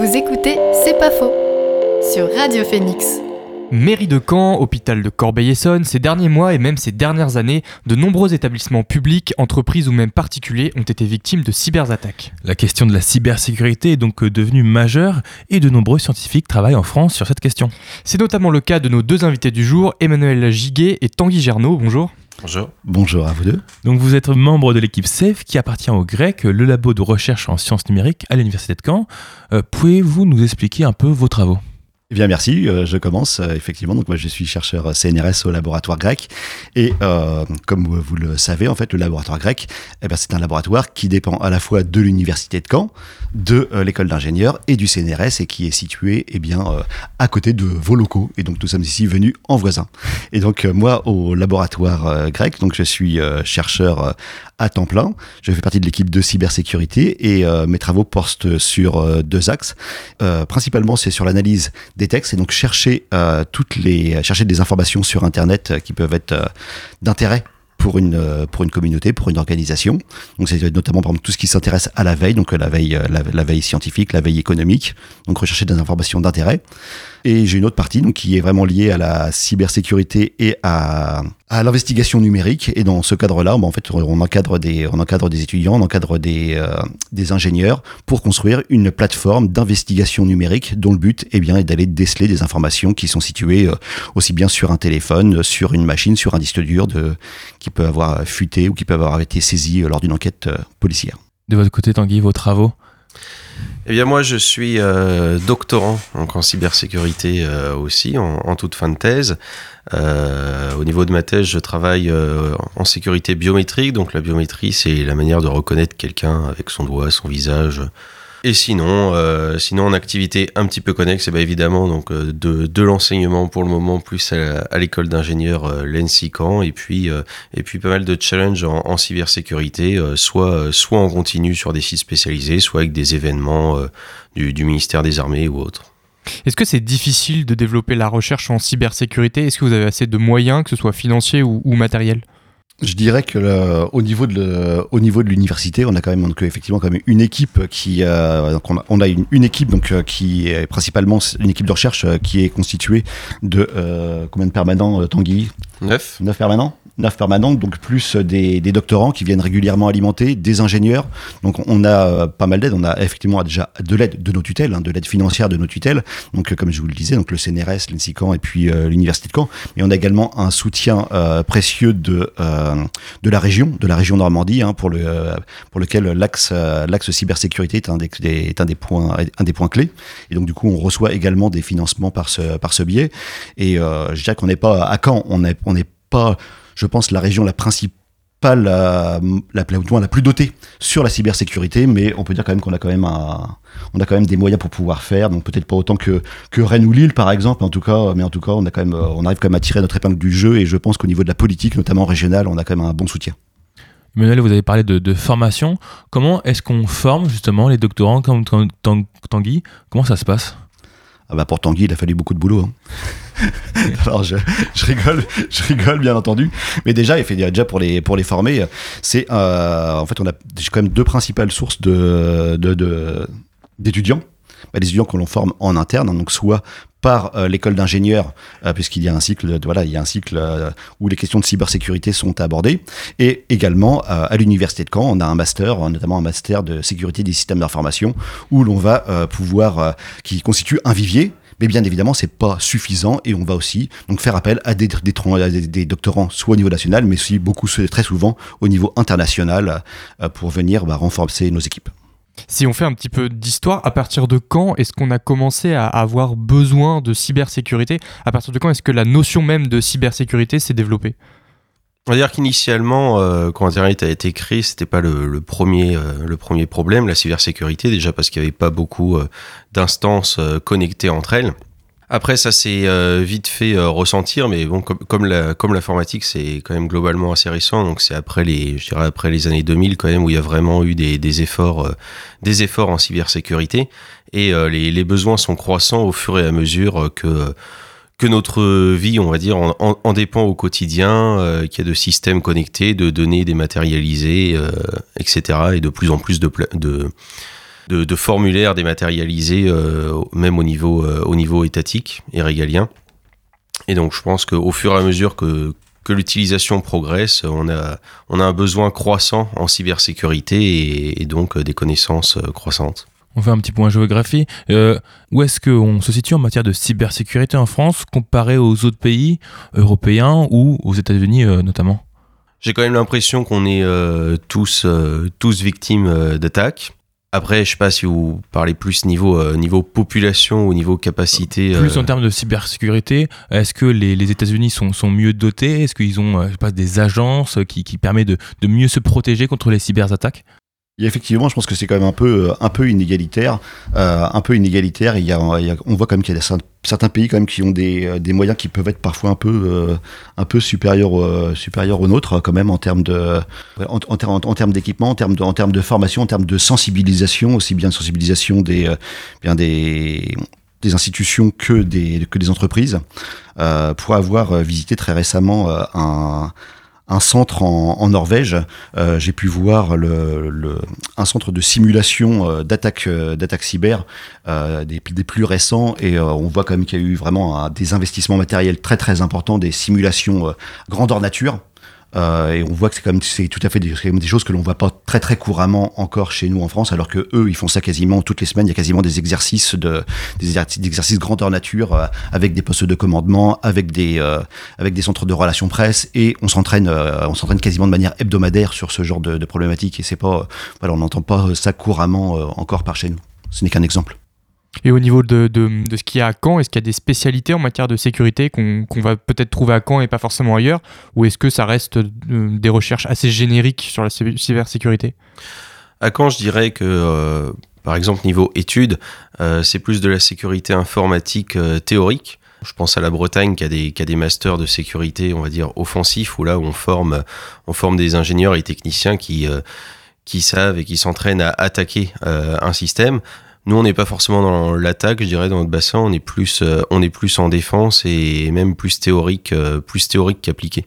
Vous écoutez C'est pas faux sur Radio Phoenix. Mairie de Caen, hôpital de Corbeil-Essonne, ces derniers mois et même ces dernières années, de nombreux établissements publics, entreprises ou même particuliers ont été victimes de cyberattaques. La question de la cybersécurité est donc devenue majeure et de nombreux scientifiques travaillent en France sur cette question. C'est notamment le cas de nos deux invités du jour, Emmanuel Giguet et Tanguy Gernot. Bonjour. Bonjour. Bonjour à vous deux. Donc vous êtes membre de l'équipe SAFE qui appartient au GREC, le labo de recherche en sciences numériques à l'université de Caen. Euh, Pouvez-vous nous expliquer un peu vos travaux? Eh bien merci, euh, je commence euh, effectivement. Donc moi je suis chercheur CNRS au laboratoire grec et euh, comme vous le savez en fait le laboratoire grec, eh bien c'est un laboratoire qui dépend à la fois de l'université de Caen, de euh, l'école d'ingénieurs et du CNRS et qui est situé eh bien euh, à côté de vos locaux et donc nous sommes ici venus en voisin. Et donc euh, moi au laboratoire grec, donc je suis chercheur à temps plein. Je fais partie de l'équipe de cybersécurité et mes travaux portent sur deux axes. Principalement, c'est sur l'analyse des textes et donc chercher toutes les chercher des informations sur Internet qui peuvent être d'intérêt pour une pour une communauté, pour une organisation. Donc c'est notamment par exemple tout ce qui s'intéresse à la veille, donc la veille la, la, veille scientifique, la veille économique, donc rechercher des informations d'intérêt. Et j'ai une autre partie donc qui est vraiment liée à la cybersécurité et à à l'investigation numérique. Et dans ce cadre-là, bah, en fait, on encadre des, on encadre des étudiants, on encadre des, euh, ingénieurs pour construire une plateforme d'investigation numérique dont le but bien, est d'aller déceler des informations qui sont situées euh, aussi bien sur un téléphone, sur une machine, sur un disque dur qui peut avoir fuité ou qui peut avoir été saisi euh, lors d'une enquête policière. De votre côté, Tanguy, vos travaux? Eh bien moi je suis euh, doctorant en cybersécurité euh, aussi en, toute fin de thèse. Euh, au niveau de ma thèse, je travaille en sécurité biométrique. Donc la biométrie, c'est la manière de reconnaître quelqu'un avec son doigt, son visage, et sinon, euh, sinon en activité un petit peu connexe, eh ben évidemment donc euh, de, de l'enseignement pour le moment plus à, l'école d'ingénieurs euh, et puis euh, et puis pas mal de challenges en, cybersécurité, soit soit en continu sur des sites spécialisés, soit avec des événements du, du ministère des Armées ou autres. Est-ce que c'est difficile de développer la recherche en cybersécurité? Est-ce que vous avez assez de moyens, que ce soit financiers ou, ou matériels? Je dirais que le, au niveau de le, au niveau de l'université, on a quand même donc effectivement quand même une équipe qui euh, donc on a, une, équipe donc euh, qui est principalement une équipe de recherche euh, qui est constituée de euh, combien de permanents Tanguy? Neuf. Neuf permanents neuf permanentes, donc plus des, des, doctorants qui viennent régulièrement alimenter, des ingénieurs. Donc on a euh, pas mal d'aide. On a effectivement déjà de l'aide de nos tutelles, hein, de l'aide financière de nos tutelles. Donc euh, comme je vous le disais, donc le CNRS, l'INSICAN et puis euh, l'université de Caen. Mais on a également un soutien précieux de de la région, de la région Normandie, hein, pour le pour lequel l'axe l'axe cybersécurité est un des, est un des points un des points clés. Et donc du coup on reçoit également des financements par ce par ce biais. Et je dirais qu'on n'est pas à Caen, on n'est pas je pense, la région la principale, la, la, plus dotée sur la cybersécurité, mais on peut dire quand même qu'on a quand même on a quand même des moyens pour pouvoir faire, donc peut-être pas autant que, Rennes ou Lille par exemple, en tout cas, mais en tout cas, on a quand même, on arrive quand même à tirer notre épingle du jeu, et je pense qu'au niveau de la politique, notamment régionale, on a quand même un bon soutien. Emmanuel, vous avez parlé de, de formation. Comment est-ce qu'on forme justement les doctorants comme Tanguy? Comment ça se passe? Ah bah pour Tanguy, il a fallu beaucoup de boulot. Hein. Alors je, je, rigole, je rigole bien entendu, mais déjà, il fait déjà pour les pour les former, c'est euh, en fait on a quand même deux principales sources de d'étudiants. De, de, bah, des étudiants que l'on forme en interne, hein, donc soit par euh, l'école d'ingénieurs, euh, puisqu'il y a un cycle, voilà, il y a un cycle euh, où les questions de cybersécurité sont abordées, et également à l'université de Caen, on a un master, notamment un master de sécurité des systèmes d'information, où l'on va pouvoir, qui constitue un vivier. Mais bien évidemment, c'est pas suffisant et on va aussi donc faire appel à des doctorants, soit au niveau national, mais aussi beaucoup, très souvent au niveau international, pour venir bah, renforcer nos équipes. Si on fait un petit peu d'histoire, à partir de quand est-ce qu'on a commencé à avoir besoin de cybersécurité? À partir de quand est-ce que la notion même de cybersécurité s'est développée? On va dire qu'initialement, euh, quand Internet a été créé, c'était pas le, euh, premier problème, la cybersécurité, déjà parce qu'il n'y avait pas beaucoup euh, d'instances connectées entre elles. Après, ça s'est euh, vite fait euh, ressentir, mais bon, comme, comme, la, comme l'informatique, c'est quand même globalement assez récent, donc c'est après les, je dirais après les années 2000 quand même où il y a vraiment eu des, des efforts, euh, des efforts en cybersécurité, et euh, les, les, besoins sont croissants au fur et à mesure que que notre vie, on va dire, en, en, en dépend au quotidien, euh, qu'il y a de systèmes connectés, de données dématérialisées, etc., et de plus en plus de, de de, de formulaires dématérialisés, euh, même au niveau, euh, au niveau étatique et régalien. Et donc je pense qu'au fur et à mesure que, que l'utilisation progresse, on a, on a un besoin croissant en cybersécurité et, et donc euh, des connaissances croissantes. On fait un petit point géographie. Euh, où est-ce qu'on se situe en matière de cybersécurité en France comparé aux autres pays européens ou aux États-Unis euh, notamment? J'ai quand même l'impression qu'on est euh, tous, tous victimes d'attaques. Après, je sais pas si vous parlez plus niveau, euh, niveau population ou niveau capacité. Plus euh, en termes de cybersécurité, est-ce que les, les États-Unis sont, sont mieux dotés? Est-ce qu'ils ont euh, je sais pas, des agences qui, qui permettent de, de mieux se protéger contre les cyberattaques? Effectivement, je pense que c'est quand même un peu, euh, un peu inégalitaire. Euh, un peu inégalitaire. Il y a, on voit quand même qu'il y a certains pays quand même qui ont des, euh, des moyens qui peuvent être parfois un peu, un peu supérieurs, euh, aux nôtres, quand même, en termes de, en, en, en termes d'équipement, en termes de, en termes de formation, en termes de sensibilisation, aussi bien de sensibilisation des, bien des, des institutions que des, que des entreprises. Pour avoir visité très récemment un, un centre en, Norvège, euh, j'ai pu voir un centre de simulation euh, d'attaque euh, d'attaque cyber des, des plus récents et on voit quand même qu'il y a eu vraiment des investissements matériels très très importants, des simulations grandeur nature. Euh, et on voit que c'est quand même c'est tout à fait des, choses que l'on voit pas très très couramment encore chez nous en France, alors que eux ils font ça quasiment toutes les semaines. Il y a quasiment des exercices de des exercices, grandeur nature euh, avec des postes de commandement, avec des euh, avec des centres de relations presse et on s'entraîne euh, on s'entraîne quasiment de manière hebdomadaire sur ce genre de, de problématiques et c'est pas euh, voilà on n'entend pas ça couramment encore par chez nous. Ce n'est qu'un exemple. Et au niveau de, de, de ce qu'il y a à Caen, est-ce qu'il y a des spécialités en matière de sécurité qu'on qu'on va peut-être trouver à Caen et pas forcément ailleurs Ou est-ce que ça reste euh, des recherches assez génériques sur la cy- cybersécurité? À Caen, je dirais que, euh, par exemple, niveau études, euh, c'est plus de la sécurité informatique théorique. Je pense à la Bretagne qui a, des, qui a des masters de sécurité, on va dire, offensifs, où là, on forme, on forme des ingénieurs et techniciens qui, qui savent et qui s'entraînent à attaquer un système. Nous, on n'est pas forcément dans l'attaque, je dirais, dans notre bassin, on est plus, euh, on est plus en défense et même plus théorique, euh, plus théorique qu'appliqué.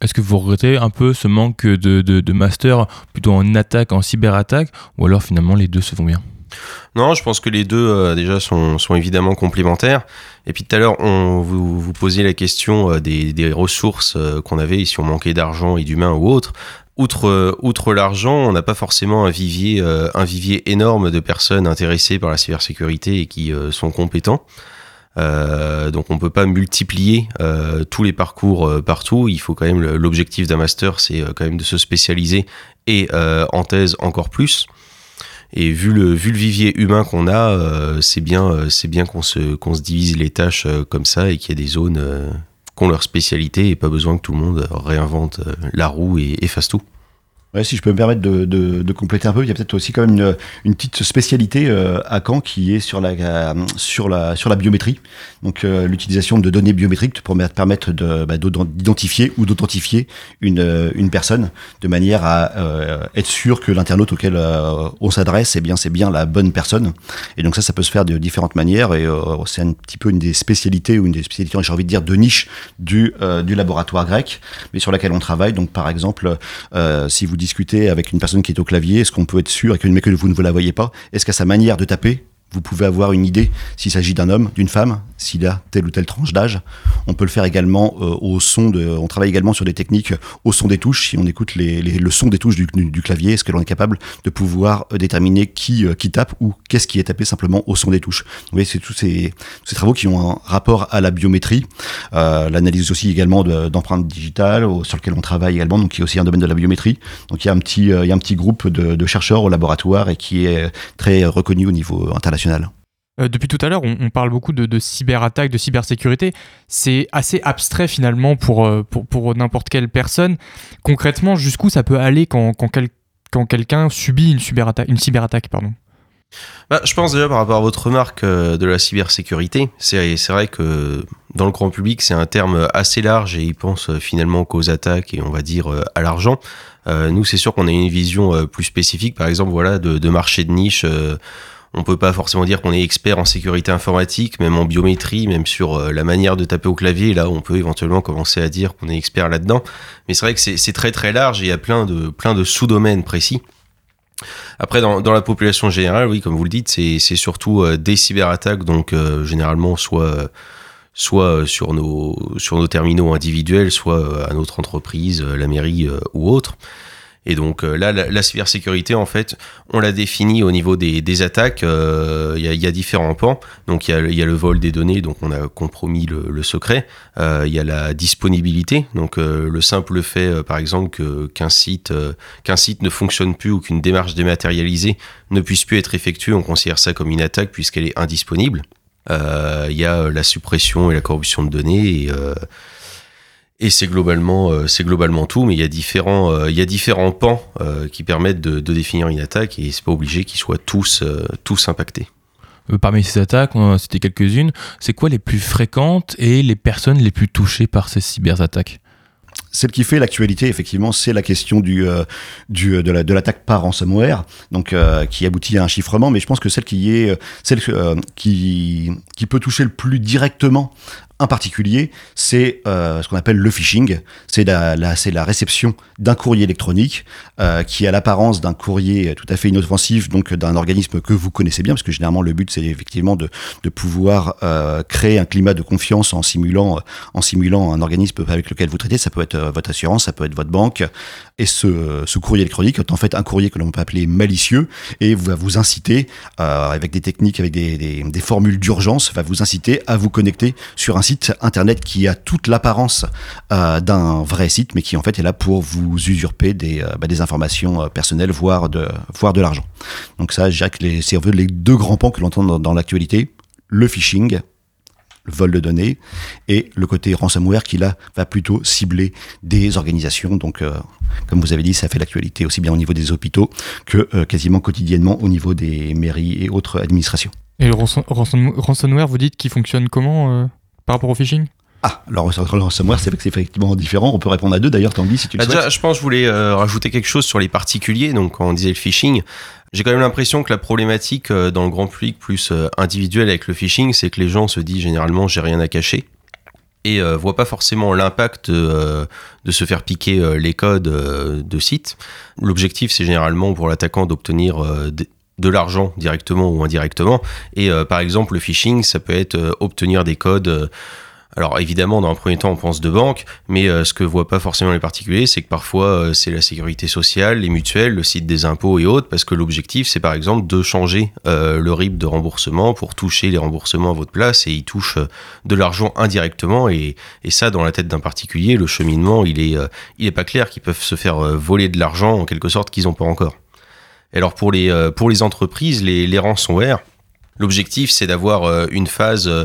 Est-ce que vous regrettez un peu ce manque de, de, de master plutôt en attaque, en cyberattaque ou alors finalement les deux se vont bien? Non, je pense que les deux euh, déjà sont, sont évidemment complémentaires. Et puis tout à l'heure, on vous, vous posiez la question euh, des, des ressources euh, qu'on avait, et si on manquait d'argent et d'humains ou autre. Outre, euh, outre l'argent, on n'a pas forcément un vivier, euh, un vivier énorme de personnes intéressées par la cybersécurité et qui euh, sont compétents. Donc on peut pas multiplier tous les parcours partout. Il faut quand même l'objectif d'un master, c'est quand même de se spécialiser et en thèse encore plus. Et vu le, vivier humain qu'on a, c'est bien, c'est bien qu'on se, qu'on se divise les tâches comme ça et qu'il y ait des zones euh, qui ont leur spécialité et pas besoin que tout le monde réinvente euh, la roue et, et fasse tout. Ouais, si je peux me permettre de, de, compléter un peu, il y a peut-être aussi quand même une, une petite spécialité euh, à Caen qui est sur la, euh, sur la, sur la biométrie. Donc euh, l'utilisation de données biométriques pour me- permettre bah, d'identifier ou d'authentifier une, une personne de manière à être sûr que l'internaute auquel on s'adresse, eh c'est bien la bonne personne. Et donc ça, ça peut se faire de différentes manières et c'est un petit peu une des spécialités ou une des spécialités, j'ai envie de dire, de niche du, du laboratoire grec, mais sur laquelle on travaille. Donc par exemple, si vous discutez avec une personne qui est au clavier, est-ce qu'on peut être sûr, mais que vous ne vous la voyez pas, est-ce qu'à sa manière de taper, vous pouvez avoir une idée s'il s'agit d'un homme, d'une femme, s'il a telle ou telle tranche d'âge. On peut le faire également euh, au son de. On travaille également sur des techniques au son des touches. Si on écoute le son des touches du, clavier, est-ce que l'on est capable de pouvoir euh, déterminer qui, euh, tape ou qu'est-ce qui est tapé simplement au son des touches? Vous voyez, c'est tous ces, travaux qui ont un rapport à la biométrie, euh, l'analyse aussi également de- d'empreintes digitales sur lequel on travaille également, donc qui est aussi un domaine de la biométrie. Donc il y a un petit, euh, il y a un petit groupe de, de chercheurs au laboratoire et qui est très reconnu au niveau international. Euh, depuis tout à l'heure, on, parle beaucoup de, de cyberattaque, de cybersécurité. C'est assez abstrait finalement pour, euh, pour, pour n'importe quelle personne. Concrètement, jusqu'où ça peut aller quand, quand, quel- quand quelqu'un subit une cyberattaque, une cyberattaque pardon? Bah, je pense déjà par rapport à votre remarque euh, de la cybersécurité, c'est vrai que dans le grand public, c'est un terme assez large et il pense euh, finalement qu'aux attaques et on va dire à l'argent. Nous, c'est sûr qu'on a une vision plus spécifique, par exemple, voilà, de, marché de niche. On peut pas forcément dire qu'on est expert en sécurité informatique, même en biométrie, même sur euh, la manière de taper au clavier. Là, on peut éventuellement commencer à dire qu'on est expert là-dedans. Mais c'est vrai que c'est très très large et il y a plein de plein de sous-domaines précis. Après, dans, la population générale, oui, comme vous le dites, c'est surtout des cyberattaques, donc généralement soit soit sur nos sur nos terminaux individuels, soit à notre entreprise, la mairie ou autre. Et donc euh, là, la, cybersécurité, en fait, on l'a définie au niveau des, des attaques. Euh, il y, y, a différents pans. Donc il y, y, a le vol des données, donc on a compromis le, le secret. Euh, il y a la disponibilité, donc le simple fait, par exemple, qu'un site qu'un site ne fonctionne plus ou qu'une démarche dématérialisée ne puisse plus être effectuée, on considère ça comme une attaque puisqu'elle est indisponible. Il y a la suppression et la corruption de données. Et, et c'est globalement, euh, c'est globalement tout, mais il y a différents, euh, il y a différents pans euh, qui permettent de, de, définir une attaque et c'est pas obligé qu'ils soient tous, tous impactés. Parmi ces attaques, on en a cité quelques-unes. C'est quoi les plus fréquentes et les personnes les plus touchées par ces cyberattaques? Celle qui fait l'actualité, effectivement, c'est la question du, du de l'attaque la, par ransomware, donc qui aboutit à un chiffrement. Mais je pense que celle qui est celle qui qui peut toucher le plus directement un particulier, c'est euh, ce qu'on appelle le phishing. C'est la, la, la, réception d'un courrier électronique euh, qui a l'apparence d'un courrier tout à fait inoffensif, donc d'un organisme que vous connaissez bien, parce que généralement le but c'est effectivement de, de pouvoir euh, créer un climat de confiance en simulant, en simulant un organisme avec lequel vous traitez. Ça peut être votre assurance, ça peut être votre banque. Et ce, ce courrier électronique est en fait un courrier que l'on peut appeler malicieux et va vous inciter, avec des techniques, avec des, des, des formules d'urgence, va vous inciter à vous connecter sur un site internet qui a toute l'apparence euh, d'un vrai site, mais qui en fait est là pour vous usurper des, euh, bah, des informations euh, personnelles, voire de, voire de l'argent. Donc ça, que c'est les deux grands pans que l'on entend dans, dans l'actualité. Le phishing, vol de données, et le côté ransomware qui là va plutôt cibler des organisations. Donc, comme vous avez dit, ça fait l'actualité aussi bien au niveau des hôpitaux que quasiment quotidiennement au niveau des mairies et autres administrations. Et le ransomware, vous dites qu'il fonctionne comment par rapport au phishing? Ah, alors ransomware, c'est effectivement différent. On peut répondre à deux d'ailleurs, Tanguy, si tu le bah, Déjà, je pense que je voulais euh, rajouter quelque chose sur les particuliers. Donc, quand on disait le phishing, j'ai quand même l'impression que la problématique euh, dans le grand public plus euh, individuel avec le phishing, c'est que les gens se disent généralement j'ai rien à cacher et voient pas forcément l'impact de se faire piquer les codes de site. L'objectif, c'est généralement pour l'attaquant d'obtenir de l'argent directement ou indirectement. Et euh, par exemple, le phishing, ça peut être euh, obtenir des codes. Euh, alors évidemment, dans un premier temps, on pense de banque, mais ce que voient pas forcément les particuliers, c'est que parfois c'est la sécurité sociale, les mutuelles, le site des impôts et autres, parce que l'objectif, c'est par exemple de changer le RIB de remboursement pour toucher les remboursements à votre place, et ils touchent de l'argent indirectement, et, ça, dans la tête d'un particulier, le cheminement, il est, pas clair qu'ils peuvent se faire voler de l'argent en quelque sorte qu'ils n'ont pas encore. Alors pour les, euh, pour les entreprises, les, les l'objectif c'est d'avoir euh, une phase, euh,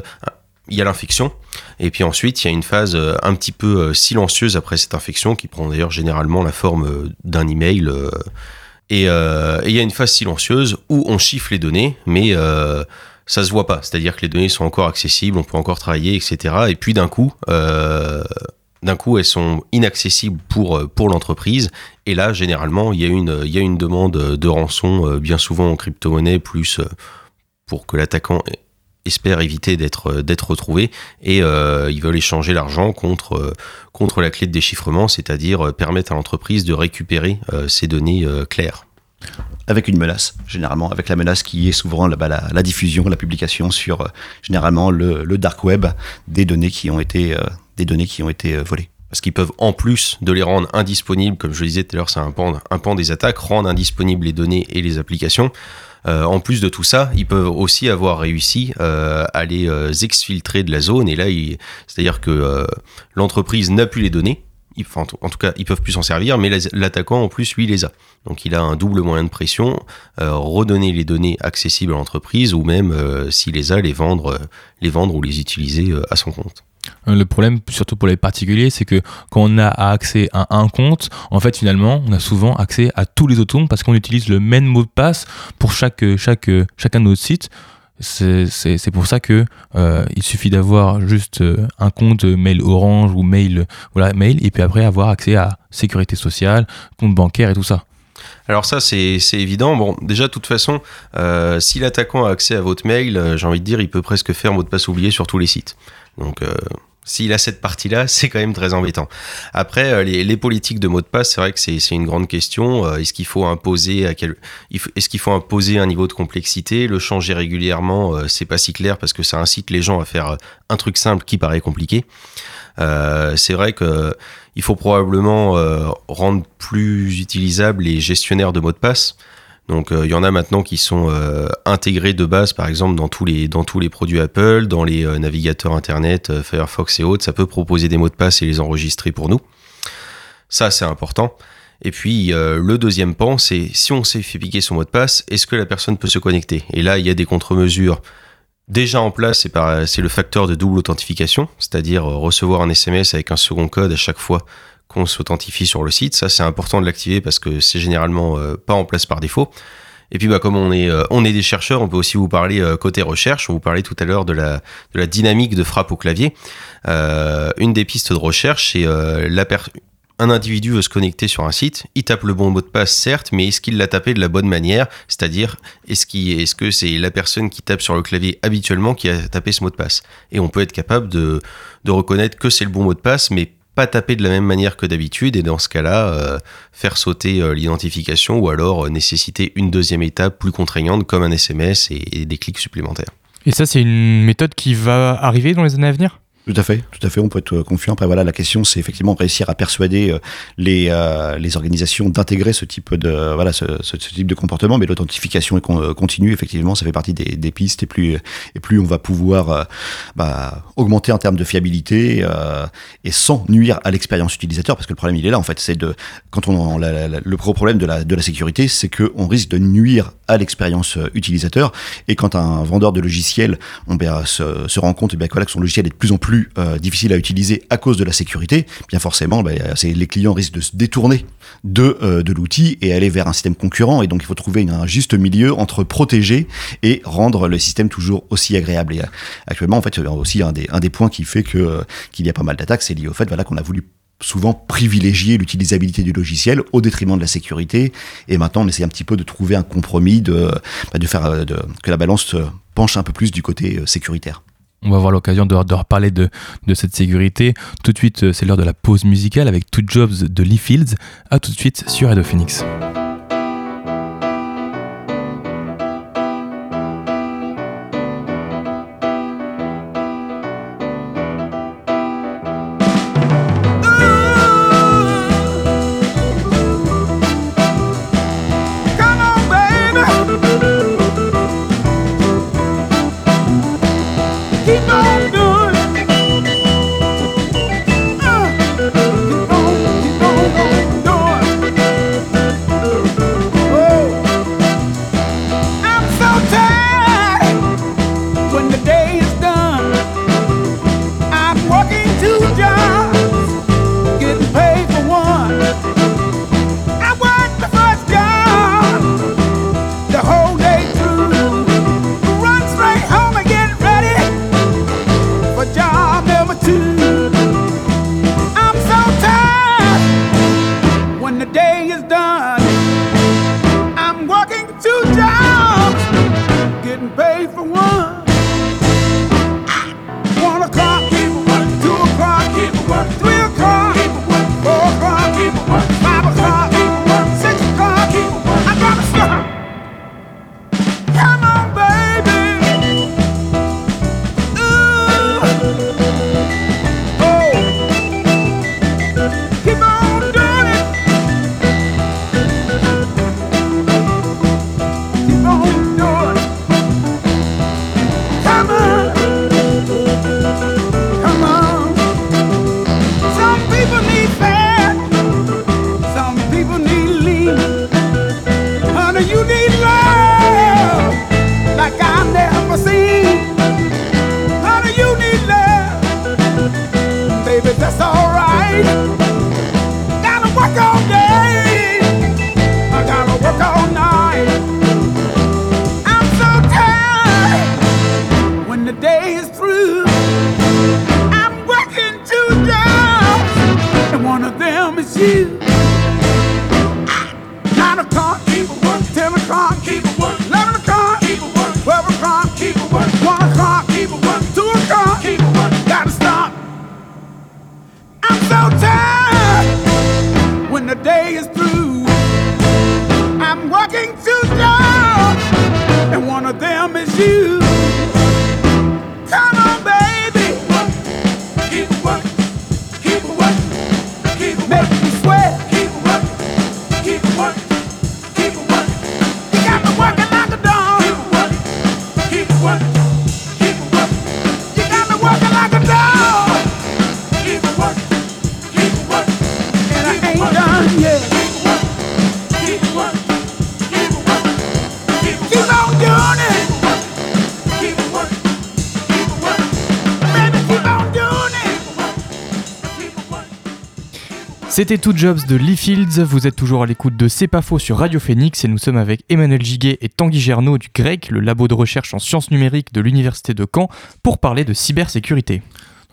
il y a l'infection, et puis ensuite il y a une phase un petit peu silencieuse après cette infection, qui prend d'ailleurs généralement la forme d'un email. Et, il y a une phase silencieuse où on chiffre les données, mais ça se voit pas. C'est-à-dire que les données sont encore accessibles, on peut encore travailler, etc. Et puis d'un coup, d'un coup, elles sont inaccessibles pour, euh, pour l'entreprise. Et là, généralement, il y, a une, il y a une demande de rançon, euh, bien souvent en crypto-monnaie, plus euh, pour que l'attaquant espère éviter d'être d'être retrouvé et ils veulent échanger l'argent contre contre la clé de déchiffrement, c'est-à-dire permettre à l'entreprise de récupérer ces données claires. Avec une menace, généralement, avec la menace qui est souvent la, la, diffusion, la publication sur généralement le, le, dark web des données qui ont été des données qui ont été euh, volées. Parce qu'ils peuvent, en plus de les rendre indisponibles, comme je le disais tout à l'heure, c'est un pan, un pan des attaques, rendre indisponibles les données et les applications. Euh, en plus de tout ça, ils peuvent aussi avoir réussi euh, à les exfiltrer de la zone. Et là, c'est-à-dire que l'entreprise n'a plus les données. En tout cas, ils peuvent plus s'en servir, mais l'attaquant, en plus, lui, les a. Donc, il a un double moyen de pression, redonner les données accessibles à l'entreprise, ou même, s'il les a, les vendre, les vendre ou les utiliser à son compte. Euh, le problème, surtout pour les particuliers, c'est que quand on a accès à un compte, en fait, finalement, on a souvent accès à tous les autres comptes parce qu'on utilise le même mot de passe pour chaque, chaque, chacun de nos sites. C'est pour ça que euh, il suffit d'avoir juste euh, un compte mail Orange ou mail voilà mail et puis après avoir accès à sécurité sociale, compte bancaire et tout ça. Alors ça c'est évident. Bon déjà de toute façon, si l'attaquant a accès à votre mail, j'ai envie de dire, il peut presque faire mot de passe oublié sur tous les sites. Donc S'il a cette partie-là, c'est quand même très embêtant. Après, euh, les, politiques de mots de passe, c'est vrai que c'est une grande question. Euh, Est-ce qu'il faut imposer à quel, est-ce qu'il faut imposer un niveau de complexité, le changer régulièrement, euh, c'est pas si clair parce que ça incite les gens à faire euh, un truc simple qui paraît compliqué. Euh, c'est vrai que il faut probablement euh, rendre plus utilisables les gestionnaires de mots de passe. Donc euh, il y en a maintenant qui sont euh, intégrés de base, par exemple dans tous les produits Apple, dans les euh, navigateurs Internet, Firefox et autres, ça peut proposer des mots de passe et les enregistrer pour nous. Ça c'est important. Et puis le deuxième pan, c'est si on s'est fait piquer son mot de passe, est-ce que la personne peut se connecter? Et là il y a des contre-mesures déjà en place. C'est le facteur de double authentification, c'est-à-dire recevoir un SMS avec un second code à chaque fois qu'on s'authentifie sur le site. Ça, c'est important de l'activer parce que c'est généralement euh, pas en place par défaut. Et puis, bah, comme on est, euh, on est des chercheurs, on peut aussi vous parler euh, côté recherche. On vous parlait tout à l'heure de la, de la dynamique de frappe au clavier. Une des pistes de recherche, c'est la un individu veut se connecter sur un site, il tape le bon mot de passe, certes, mais est-ce qu'il l'a tapé de la bonne manière? C'est-à-dire, est-ce qu'il- est-ce que c'est la personne qui tape sur le clavier habituellement qui a tapé ce mot de passe? Et on peut être capable de, de reconnaître que c'est le bon mot de passe, mais pas taper de la même manière que d'habitude, et dans ce cas-là, euh, faire sauter euh, l'identification ou alors euh, nécessiter une deuxième étape plus contraignante comme un SMS et, et des clics supplémentaires. Et ça, c'est une méthode qui va arriver dans les années à venir? Tout à fait, tout à fait, on peut être confiant. Après, voilà, la question, c'est effectivement réussir à persuader euh, les, euh, les organisations d'intégrer ce type de voilà ce, ce- type de comportement. Mais l'authentification est euh, continue, effectivement, ça fait partie des, des pistes. Et plus et plus on va pouvoir euh, bah, augmenter en termes de fiabilité euh, et sans nuire à l'expérience utilisateur, parce que le problème il est là en fait, c'est de quand on la- le gros problème de la de la sécurité, c'est que on risque de nuire à l'expérience euh, utilisateur. Et quand un vendeur de logiciel on ben, se, se rend compte eh bien, que, voilà, que son logiciel est de plus en plus euh, difficile à utiliser à cause de la sécurité, bien forcément, ben, c'est, les clients risquent de se détourner de, euh, de l'outil et aller vers un système concurrent. Et donc, il faut trouver un juste milieu entre protéger et rendre le système toujours aussi agréable. Et euh, actuellement, en fait, il y a aussi un des, points qui fait euh, qu'il y a pas mal d'attaques, c'est lié au fait voilà, qu'on a voulu souvent privilégier l'utilisabilité du logiciel au détriment de la sécurité. Et maintenant, on essaie un petit peu de trouver un compromis, de, bah, faire euh, que la balance penche un peu plus du côté euh, sécuritaire. On va avoir l'occasion de, reparler de, cette sécurité. Tout de suite, euh, c'est l'heure de la pause musicale avec Two Jobs de Lee Fields. À tout de suite sur Radio Phoenix. C'était Two Jobs de Lee Fields. Vous êtes toujours à l'écoute de C'est pas faux sur Radio Phoenix et nous sommes avec Emmanuel Giguet et Tanguy Gernaud du GREC, le labo de recherche en sciences numériques de l'Université de Caen, pour parler de cybersécurité.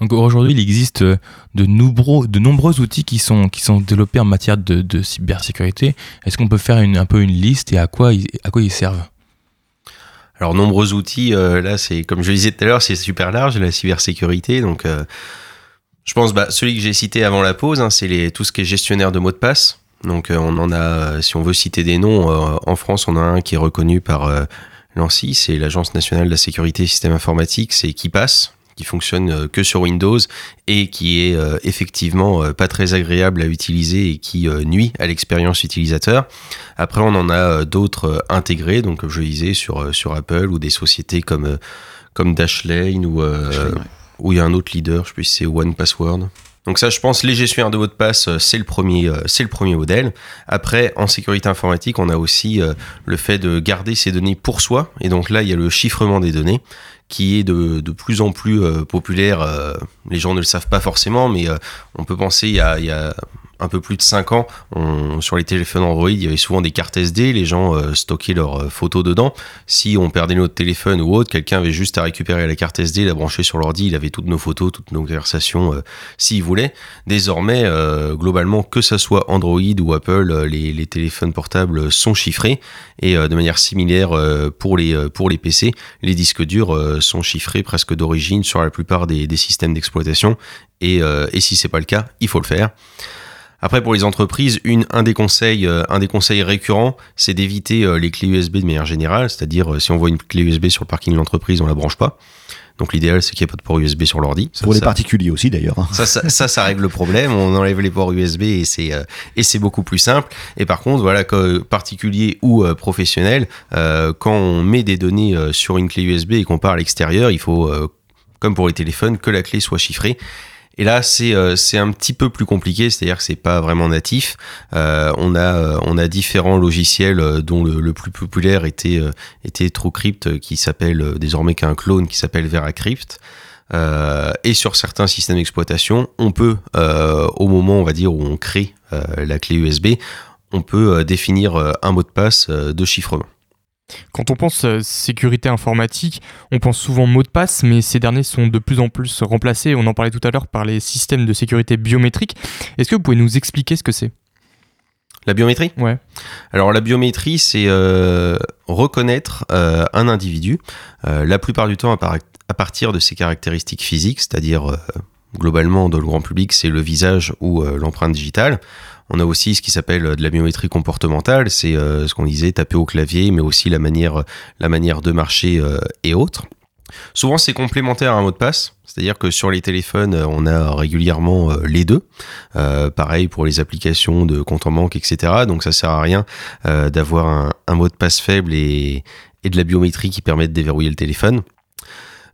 Donc aujourd'hui, il existe euh, de nombreux, de nombreux outils qui sont, qui sont développés en matière de, de cybersécurité. Est-ce qu'on peut faire une, un peu une liste et à quoi ils, à quoi ils servent? Alors nombreux outils, euh, là c'est comme je le disais tout à l'heure, c'est super large la cybersécurité. Donc euh, je pense bah, celui que j'ai cité avant la pause, hein, c'est les, tout ce qui est gestionnaire de mots de passe. Donc euh, on en a, euh, si on veut citer des noms, euh, en France on a un qui est reconnu par euh, l'ANSI, c'est l'Agence nationale de la sécurité des systèmes informatiques, c'est KeePass qui fonctionne euh, que sur Windows et qui est effectivement pas très agréable à utiliser et qui nuit à l'expérience utilisateur. Après, on en a d'autres intégrés, donc je disais sur sur Apple ou des sociétés comme comme Dashlane ou Dashlane. Où il y a un autre leader, je sais si c'est One Password. Donc ça, je pense, les gestionnaires de mots de passe, euh, c'est le premier, euh, c'est le premier modèle. Après, en sécurité informatique, on a aussi euh, le fait de garder ces données pour soi. Et donc là, il y a le chiffrement des données qui est de, plus en plus populaire. les gens ne le savent pas forcément, mais on peut penser il y a, il y a un peu plus de 5 ans, sur les téléphones Android, il y avait souvent des cartes SD, les gens euh, stockaient leurs euh, photos dedans. Si on perdait notre téléphone ou autre, quelqu'un avait juste à récupérer la carte SD, la brancher sur l'ordi, il avait toutes nos photos, toutes nos conversations euh, s'il voulait. Désormais, globalement, que ça soit Android ou Apple, les, téléphones portables sont chiffrés et de manière similaire pour les pour les PC, les disques durs sont chiffrés presque d'origine sur la plupart des, systèmes d'exploitation et, et si c'est pas le cas, il faut le faire. Après, pour les entreprises, une, un, des conseils, euh, un des conseils récurrents, c'est d'éviter euh, les clés USB de manière générale. C'est-à-dire, euh, si on voit une clé USB sur le parking de l'entreprise, on la branche pas. Donc, l'idéal, c'est qu'il n'y ait pas de port USB sur l'ordi. Ça, Pour les particuliers aussi d'ailleurs. hein. ça, ça, ça, ça règle le problème. On enlève les ports USB et c'est euh, et c'est beaucoup plus simple. Et par contre, voilà, que particulier ou euh, professionnel, euh, quand on met des données sur une clé USB et qu'on part à l'extérieur, il faut, euh, comme pour les téléphones, que la clé soit chiffrée. Et là, c'est euh, c'est un petit peu plus compliqué, c'est-à-dire que c'est pas vraiment natif. Euh, on a euh, on a différents logiciels dont le, plus populaire était était TrueCrypt, qui s'appelle désormais qu'un clone qui s'appelle VeraCrypt. Euh, et sur certains systèmes d'exploitation, on peut, au moment, on va dire, où on crée la clé USB, on peut définir un mot de passe de chiffrement. Quand on pense euh, sécurité informatique, on pense souvent mot de passe, mais ces derniers sont de plus en plus remplacés, on en parlait tout à l'heure, par les systèmes de sécurité biométrique. Est-ce que vous pouvez nous expliquer ce que c'est? La biométrie? Ouais. Alors la biométrie, c'est euh, reconnaître euh, un individu, euh, la plupart du temps à, par- à partir de ses caractéristiques physiques, c'est-à-dire globalement dans le grand public, c'est le visage ou l'empreinte digitale. On a aussi ce qui s'appelle euh, de la biométrie comportementale, c'est euh, ce qu'on disait taper au clavier, mais aussi la manière, manière de marcher euh, et autres. Souvent, c'est complémentaire à un mot de passe, c'est-à-dire que sur les téléphones, euh, on a régulièrement euh, les deux. Euh, pareil pour les applications de compte en banque, etc. Donc ça sert à rien euh, d'avoir un, mot de passe faible et, de la biométrie qui permet de déverrouiller le téléphone.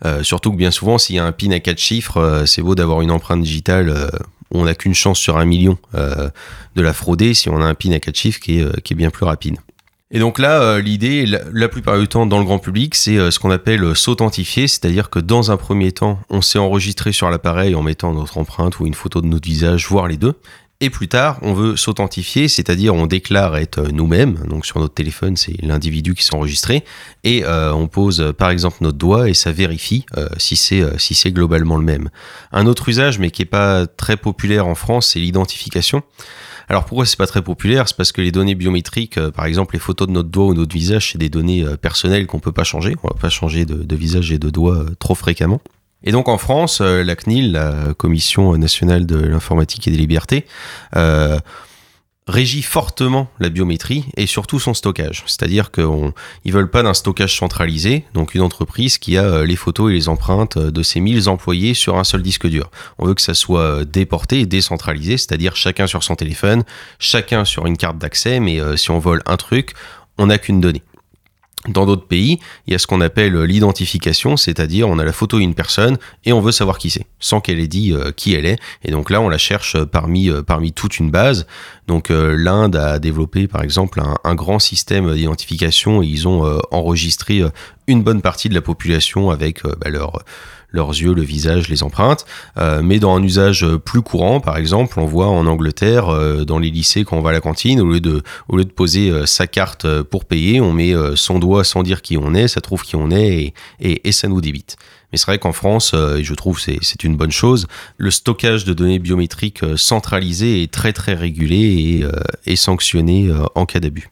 Euh, surtout que bien souvent, s'il y a un PIN à quatre chiffres, euh, c'est beau d'avoir une empreinte digitale euh, on n'a qu'une chance sur un million euh, de la frauder si on a un PIN à quatre chiffres qui est, euh, qui est bien plus rapide. Et donc là, euh, l'idée, la, plupart du temps dans le grand public, c'est ce qu'on appelle s'authentifier, c'est-à-dire que dans un premier temps, on s'est enregistré sur l'appareil en mettant notre empreinte ou une photo de notre visage, voire les deux. Et plus tard, on veut s'authentifier, c'est-à-dire on déclare être euh, nous-mêmes. Donc sur notre téléphone, c'est l'individu qui s'est enregistré. Et euh, on pose euh, par exemple notre doigt et ça vérifie si c'est globalement le même. Un autre usage, mais qui est pas très populaire en France, c'est l'identification. Alors pourquoi c'est pas très populaire? C'est parce que les données biométriques, par exemple les photos de notre doigt ou notre visage, c'est des données personnelles qu'on peut pas changer. On va pas changer de, visage et de doigt trop fréquemment. Et donc en France, euh, la CNIL, la Commission nationale de l'informatique et des libertés, euh, régit fortement la biométrie et surtout son stockage. C'est-à-dire qu'ils veulent pas d'un stockage centralisé, donc une entreprise qui a euh, les photos et les empreintes euh, de ses 1000 employés sur un seul disque dur. On veut que ça soit déporté décentralisé, c'est-à-dire chacun sur son téléphone, chacun sur une carte d'accès, mais si on vole un truc, on n'a qu'une donnée. Dans d'autres pays, il y a ce qu'on appelle l'identification, c'est-à-dire on a la photo d'une personne et on veut savoir qui c'est, sans qu'elle ait dit euh, qui elle est. Et donc là, on la cherche parmi, euh, parmi toute une base. Donc euh, l'Inde a développé par exemple un, un grand système d'identification et ils ont euh, enregistré euh, une bonne partie de la population avec euh, bah, leur leurs yeux, le visage, les empreintes. Euh, mais dans un usage plus courant, par exemple, on voit en Angleterre, euh, dans les lycées, quand on va à la cantine, au lieu de, au lieu de poser euh, sa carte pour payer, on met son doigt sans dire qui on est, ça trouve qui on est et, ça nous débite. Mais c'est vrai qu'en France, et je trouve c'est c'est une bonne chose, le stockage de données biométriques centralisé est très très régulé et, sanctionné en cas d'abus.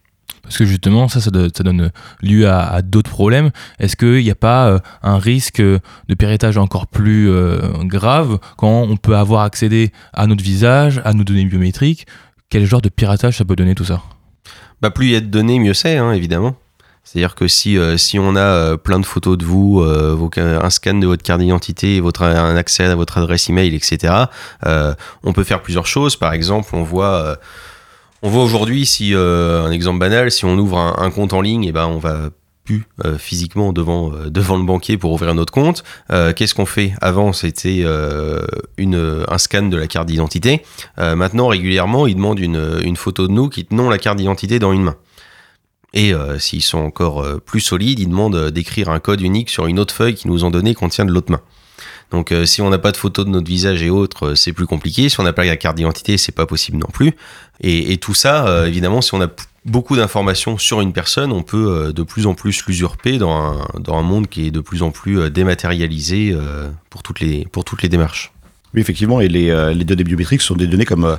Parce que justement, ça, ça, donne- lieu à, d'autres problèmes. Est-ce qu'il n'y a pas euh, un risque de piratage encore plus euh, grave quand on peut avoir accédé à notre visage, à nos données biométriques? Quel genre de piratage ça peut donner tout ça? Bah, plus il y a de données, mieux c'est, hein, évidemment. C'est-à-dire que si, euh, si on a plein de photos de vous, un scan de votre carte d'identité, votre, un accès à votre adresse email, etc., on peut faire plusieurs choses. Par exemple, on voit, on voit aujourd'hui, si euh, un exemple banal, si on ouvre un, compte en ligne, et ben on va plus euh, physiquement devant, euh, devant le banquier pour ouvrir notre compte. Qu'est-ce qu'on fait? Avant, c'était une, un scan de la carte d'identité. Maintenant, régulièrement, ils demandent une, une photo de nous qui tenons la carte d'identité dans une main. Et euh, s'ils sont encore plus solides, ils demandent d'écrire un code unique sur une autre feuille qu'ils nous ont donné qu'on tient de l'autre main. Donc euh, si on n'a pas de photo de notre visage et autres, euh, c'est plus compliqué. Si on n'a pas la carte d'identité, c'est pas possible non plus. Et, tout ça, euh, évidemment, si on a beaucoup d'informations sur une personne, on peut de plus en plus l'usurper dans un, dans un monde qui est de plus en plus dématérialisé pour, toutes les, pour toutes les démarches. Oui, effectivement, et les, les données biométriques sont des données comme,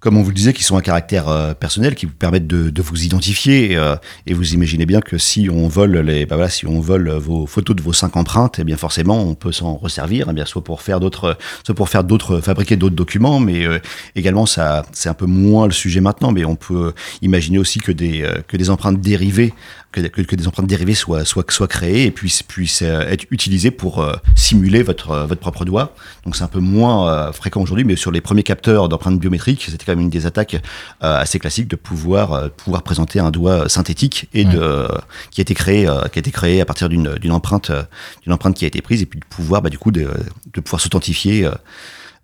comme on vous le disait, qui sont à caractère euh, personnel, qui vous permettent de, vous identifier. euh, et vous imaginez bien que si on vole les, bah si on vole vos photos de vos cinq empreintes, eh bien forcément, on peut s'en resservir, eh bien soit pour faire d'autres, soit pour faire d'autres, fabriquer d'autres documents, mais euh, également ça, c'est un peu moins le sujet maintenant, mais on peut imaginer aussi que des, que des empreintes dérivées que, des empreintes dérivées soient, soient, créées et puissent, puissent être utilisées pour simuler votre, votre propre doigt. Donc c'est un peu moins fréquent aujourd'hui, mais sur les premiers capteurs d'empreintes biométriques, quand même une des attaques euh, assez classiques de pouvoir, euh, pouvoir présenter un doigt synthétique et de, euh, qui a été créé, euh, qui a été créé à partir d'une d'une empreinte, euh, d'une empreinte qui a été prise et puis de pouvoir, bah, du coup, de, de pouvoir s'authentifier. euh,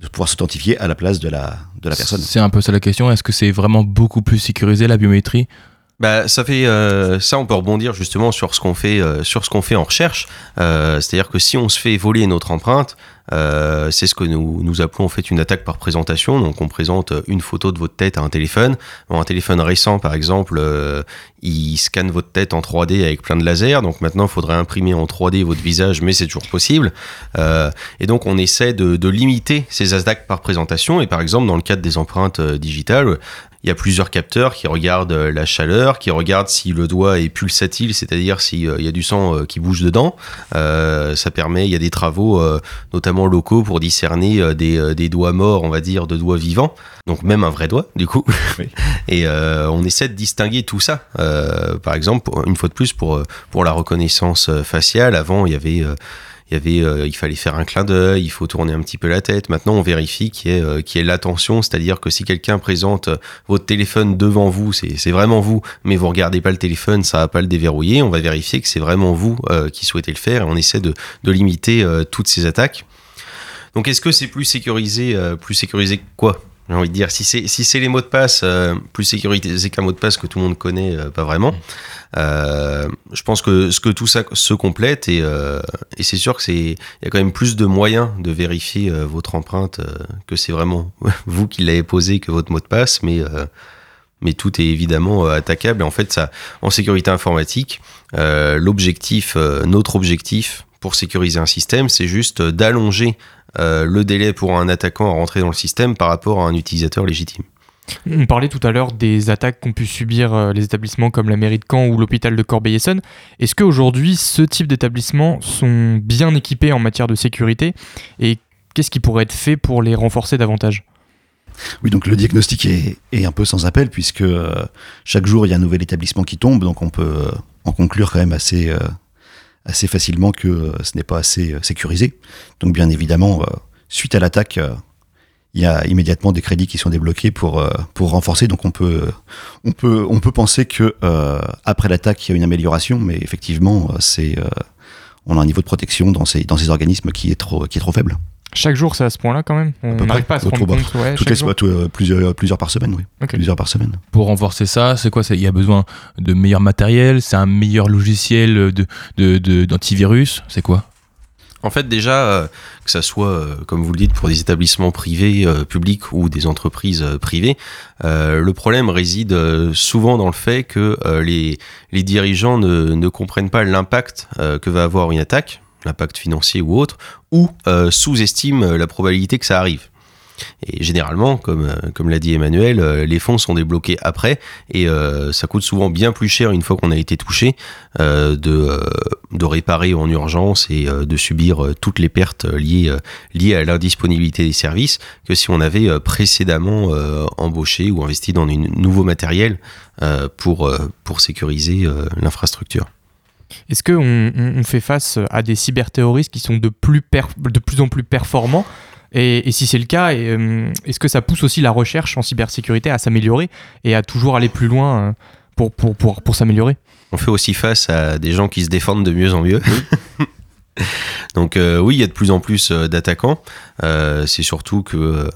de pouvoir s'authentifier à la place de la, de la personne. C'est un peu ça la question. Est-ce que c'est vraiment beaucoup plus sécurisé la biométrie Bah, ça fait euh, ça, on peut rebondir justement sur ce qu'on fait, euh, sur ce qu'on fait en recherche. Euh, C'est-à-dire que si on se fait voler notre empreinte, euh, c'est ce que nous nous appelons en fait une attaque par présentation. Donc, on présente une photo de votre tête à un téléphone. Bon, un téléphone récent, par exemple, euh, il scanne votre tête en 3D avec plein de lasers. Donc maintenant, il faudrait imprimer en 3D votre visage, mais c'est toujours possible. Euh, et donc, on essaie de, de limiter ces attaques par présentation. Et par exemple, dans le cadre des empreintes digitales, il y a plusieurs capteurs qui regardent euh, la chaleur, qui regardent si le doigt est pulsatile, c'est-à-dire s'il y a du sang euh, qui bouge dedans. Euh, ça permet, il y a des travaux, euh, notamment locaux, pour discerner euh, des, euh, des doigts morts, on va dire, de doigts vivants. Donc même un vrai doigt, du coup. Oui. Et euh, on essaie de distinguer tout ça. Euh, par exemple, une fois de plus, pour, euh, pour la reconnaissance euh, faciale, avant, il y avait... euh, il fallait faire un clin d'œil, il faut tourner un petit peu la tête. Maintenant, on vérifie qu'il y ait, euh, l'attention, c'est-à-dire que si quelqu'un présente euh, votre téléphone devant vous, c'est vraiment vous, mais vous regardez pas le téléphone, ça va pas le déverrouiller. On va vérifier que c'est vraiment vous qui souhaitez le faire et on essaie de, limiter toutes ces attaques. Donc, est-ce que c'est plus sécurisé, plus sécurisé que quoi? J'ai envie de dire, si c'est si c'est les mots de passe, euh, plus sécurisé qu'un mot de passe que tout le monde connaît, euh, pas vraiment. Euh, je pense que ce que tout ça se complète et, et c'est sûr que c'est il y a quand même plus de moyens de vérifier votre empreinte que c'est vraiment vous qui l'avez posé que votre mot de passe, mais mais tout est évidemment attaquable. Et en fait, ça, en sécurité informatique, l'objectif, notre objectif pour sécuriser un système, c'est juste d'allonger euh, le délai pour un attaquant à rentrer dans le système par rapport à un utilisateur légitime. On parlait tout à l'heure des attaques qu'ont pu subir euh, les établissements comme la mairie de Caen ou l'hôpital de Corbeil-Essonnes. Est-ce qu'aujourd'hui, ce type d'établissements sont bien équipés en matière de sécurité et qu'est-ce qui pourrait être fait pour les renforcer davantage? Oui, donc le diagnostic est, est un peu sans appel puisque euh, chaque jour il y a un nouvel établissement qui tombe, donc on peut en conclure quand même assez, assez facilement que euh, ce n'est pas assez euh, sécurisé. Donc bien évidemment, euh, suite à l'attaque, il y a immédiatement des crédits qui sont débloqués pour pour renforcer. Donc on peut on peut on peut penser que euh, après l'attaque il y a une amélioration, mais effectivement c'est euh, on a un niveau de protection dans ces dans ces organismes qui est trop qui est trop faible. Chaque jour, c'est à ce point-là quand même. On n'arrive pas à se rendre de- compte. Ouais, Toutes chaque les jour. tout, euh, plusieurs plusieurs par semaine, oui. Plusieurs par semaine. Pour renforcer ça, c'est quoi Il y a besoin de meilleur matériel, c'est un meilleur logiciel de, de, de- d'antivirus, c'est quoi? En fait, déjà, euh, que ça soit, euh, comme vous le dites, pour des établissements privés, euh, publics ou des entreprises euh, privées, euh, le problème réside euh, souvent dans le fait que euh, les, les dirigeants ne, ne comprennent pas l'impact euh, que va avoir une attaque, l'impact financier ou autre, ou euh, sous-estiment euh, la probabilité que ça arrive. Et généralement, comme, euh, l'a dit Emmanuel, les fonds sont débloqués après et ça coûte souvent bien plus cher une fois qu'on a été touché de, réparer en urgence et de subir toutes les pertes liées, liées à l'indisponibilité des services que si on avait précédemment embauché ou investi dans un nouveau matériel pour, sécuriser l'infrastructure. Est-ce qu'on on, on fait face à des cyberterroristes qui sont de plus, de plus en plus performants? Et, et si c'est le cas, euh, est-ce que ça pousse aussi la recherche en cybersécurité à s'améliorer et à toujours aller plus loin euh, pour, pour, pour, pour s'améliorer? On fait aussi face à des gens qui se défendent de mieux en mieux. Donc euh, oui, il y a de plus en plus d'attaquants. Euh, c'est surtout que, euh,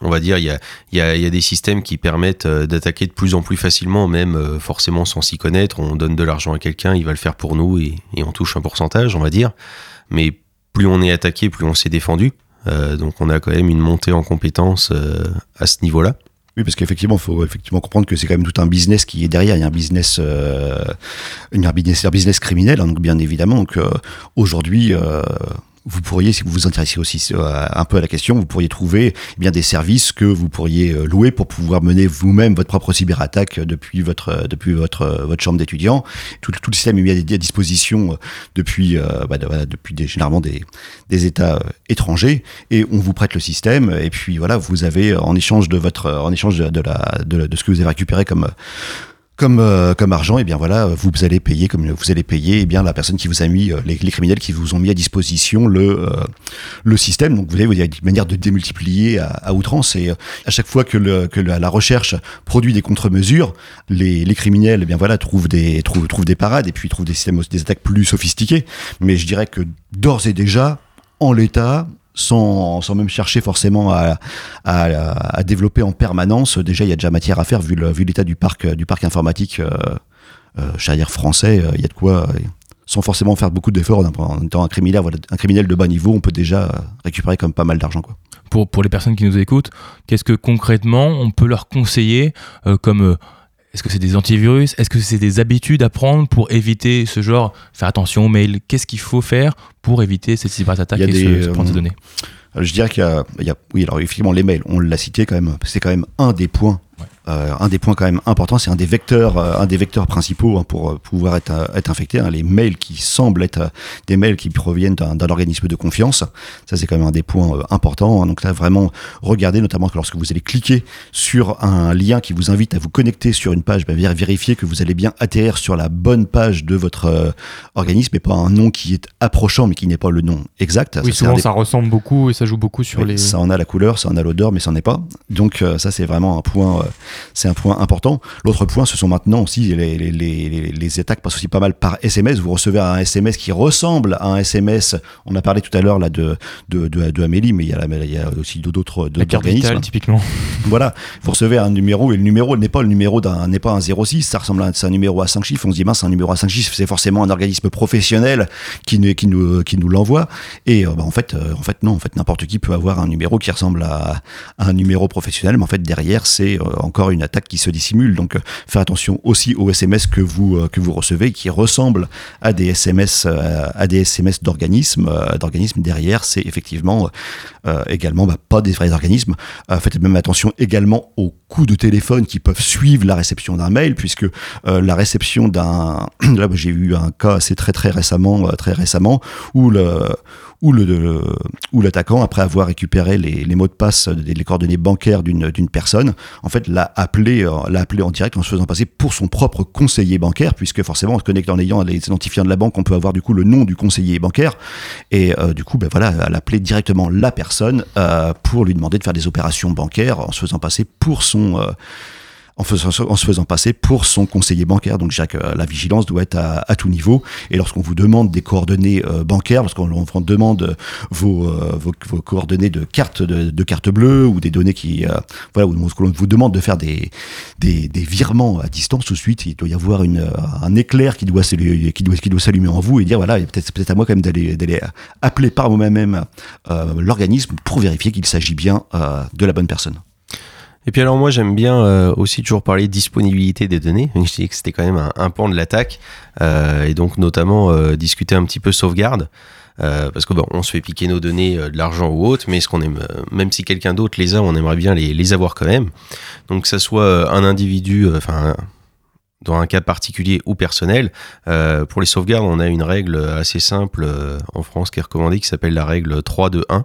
on va dire, il y a, des systèmes qui permettent euh, d'attaquer de plus en plus facilement, même euh, forcément sans s'y connaître. On donne de l'argent à quelqu'un, il va le faire pour nous et, on touche un pourcentage, on va dire. Mais plus on est attaqué, plus on s'est défendu. Euh, donc on a quand même une montée en compétences à ce niveau-là. Oui, parce qu'effectivement, il faut effectivement comprendre que c'est quand même tout un business qui est derrière. Il y a un business, euh, il y a un business, un business criminel, hein, donc bien évidemment. Donc aujourd'hui, vous pourriez, si vous vous intéressez aussi euh, un peu à la question, vous pourriez trouver eh bien des services que vous pourriez euh, louer pour pouvoir mener vous-même votre propre cyberattaque depuis votre euh, depuis votre euh, votre chambre d'étudiant. Tout, tout le système est mis à, disposition euh, depuis euh, bah, depuis des, généralement des des États euh, étrangers et on vous prête le système et puis voilà vous avez euh, en échange de votre euh, en échange de, de la de, de ce que vous avez récupéré comme comme euh, comme argent et bien voilà vous allez payer comme vous allez payer et bien la personne qui vous a mis euh, les, les criminels qui vous ont mis à disposition le euh, le système. Donc vous avez, vous avez une manière de démultiplier à, à outrance. Et euh, à chaque fois que le que la, la recherche produit des contre-mesures les, les criminels eh bien voilà trouvent des trouvent, trouvent des parades et puis trouvent des systèmes des attaques plus sophistiquées mais je dirais que d'ores et déjà en l'état sans, sans même chercher forcément à, à, développer en permanence. Déjà, il y a déjà matière à faire vu le- vu l'état du parc du parc informatique, euh, euh, français. euh, Il y a de quoi, euh, sans forcément faire beaucoup d'efforts. En étant un criminel, un criminel de bas niveau, on peut déjà récupérer comme pas mal d'argent, quoi. pour, pour les personnes qui nous écoutent, qu'est-ce que concrètement on peut leur conseiller comme est-ce que c'est des antivirus? Est-ce que c'est des habitudes à prendre pour éviter ce genre Faire attention aux mails? Qu'est-ce qu'il faut faire pour éviter y a et des, se, se prendre ces euh, données? Euh, Je dirais qu'il y a, il y a- oui, alors effectivement, les mails, on l'a cité quand même, c'est quand même un des points, Ouais. Euh, un des points quand même importants, c'est un des vecteurs, euh, un des vecteurs principaux hein, pour euh, pouvoir être, être infecté. hein, les mails qui semblent être des mails qui proviennent d'un organisme de confiance, ça c'est quand même un des points euh, importants. donc là, vraiment, regardez notamment que lorsque vous allez cliquer sur un lien qui vous invite à vous connecter sur une page, vér- vérifiez que vous allez bien atterrir sur la bonne page de votre organisme et pas un nom qui est approchant mais qui n'est pas le nom exact. Oui, Ça, souvent des ça ressemble beaucoup et ça joue beaucoup sur oui, les. Ça en a la couleur, ça en a l'odeur, mais ça n'en est pas. Donc ça c'est vraiment un point, c'est un point important. L'autre point, ce sont maintenant aussi les, les, les, les- attaques passent aussi pas mal par SMS. Vous recevez un SMS qui ressemble à un SMS. On a parlé tout à l'heure là de de, de, de Amélie, mais il y a, la- il y a aussi d'autres organismes. typiquement. Voilà, vous recevez un numéro et le numéro n'est pas le numéro d'un n'est pas un 06, ça ressemble à c'est un numéro à 5 chiffres. On se dit mince, un numéro à 5 chiffres, c'est forcément un organisme professionnel qui nous qui nous qui nous l'envoie. Et euh, bah, en fait euh, en fait non, en fait n'importe qui peut avoir un numéro qui ressemble à, à un numéro professionnel, mais en fait derrière c'est euh, une attaque qui se dissimule. Donc euh, faire attention aussi aux SMS que vous euh, que vous recevez qui ressemblent à des SMS euh, à des SMS d'organismes d'organismes derrière, c'est effectivement également bah, pas des vrais organismes. Faites même attention également aux coups de téléphone qui peuvent suivre la réception d'un mail, puisque la réception d'un... Là, j'ai eu un cas assez très très récemment, très récemment, où le où l'attaquant, après avoir récupéré les, mots de passe, les coordonnées bancaires d'une personne, en fait, l'a appelé, euh, l'a appelé en direct en se faisant passer pour son propre conseiller bancaire, puisque forcément, en se connectant en ayant les identifiants de la banque, on peut avoir du coup le nom du conseiller bancaire. Et euh, du coup, ben voilà, elle appelait directement la personne euh, pour lui demander de faire des opérations bancaires en se faisant passer pour son en, se faisant passer pour son conseiller bancaire. Donc, que euh, la vigilance doit être à, tout niveau. Et lorsqu'on vous demande des coordonnées euh, bancaires, lorsqu'on on vous demande vos, euh, vos, coordonnées de carte de, carte bleue ou des données qui, voilà, où on vous demande de faire des, virements à distance tout de suite, il doit y avoir un éclair qui doit s'allumer, qui s'allumer en vous et dire voilà, peut-être peut-être à moi quand même d'aller d'aller appeler par moi-même l'organisme pour vérifier qu'il s'agit bien de la bonne personne. Et puis alors moi j'aime bien euh, aussi toujours parler de disponibilité des données. Je disais que c'était quand même un, pan de l'attaque euh, et donc notamment euh, discuter un petit peu sauvegarde. Parce que bon, on se fait piquer nos données, de l'argent ou autre, mais ce qu'on aime, même si quelqu'un d'autre les a, on aimerait bien les, avoir quand même. Donc que ça soit un individu, enfin dans un cas particulier ou personnel, pour les sauvegardes, on a une règle assez simple en France qui est recommandée, qui s'appelle la règle 3-2-1.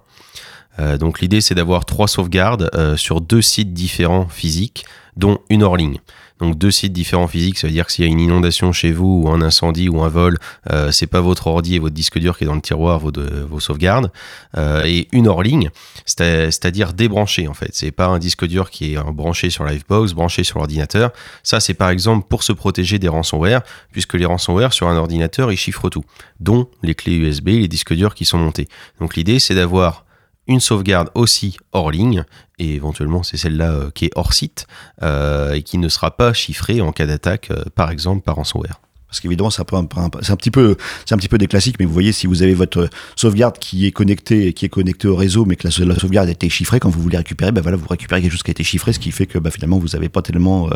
Euh, donc l'idée c'est d'avoir trois sauvegardes euh, sur deux sites différents physiques, dont une hors ligne. Donc deux sites différents physiques, ça veut dire que s'il y a une inondation chez vous ou un incendie ou un vol, euh, c'est pas votre ordi et votre disque dur qui est dans le tiroir vos, vos sauvegardes. Euh, et une hors ligne, c'est- c'est-à-dire débranché en fait. C'est pas un disque dur qui est euh, branché sur Livebox, branché sur l'ordinateur. Ça c'est par exemple pour se protéger des ransomware, puisque les ransomware sur un ordinateur ils chiffrent tout, dont les clés USB, les disques durs qui sont montés. Donc l'idée c'est d'avoir une sauvegarde aussi hors ligne, et éventuellement c'est celle-là euh, qui est hors site, euh, et qui ne sera pas chiffrée en cas d'attaque, euh, par exemple par ransomware. Parce qu'évidemment, c'est un, petit peu, c'est un petit peu des classiques, mais vous voyez, si vous avez votre sauvegarde qui est connectée, qui est connectée au réseau, mais que la, sauvegarde a été chiffrée, quand vous voulez récupérer, ben voilà, vous récupérez quelque chose qui a été chiffré, ce qui fait que, bah, finalement, vous n'avez pas tellement, euh,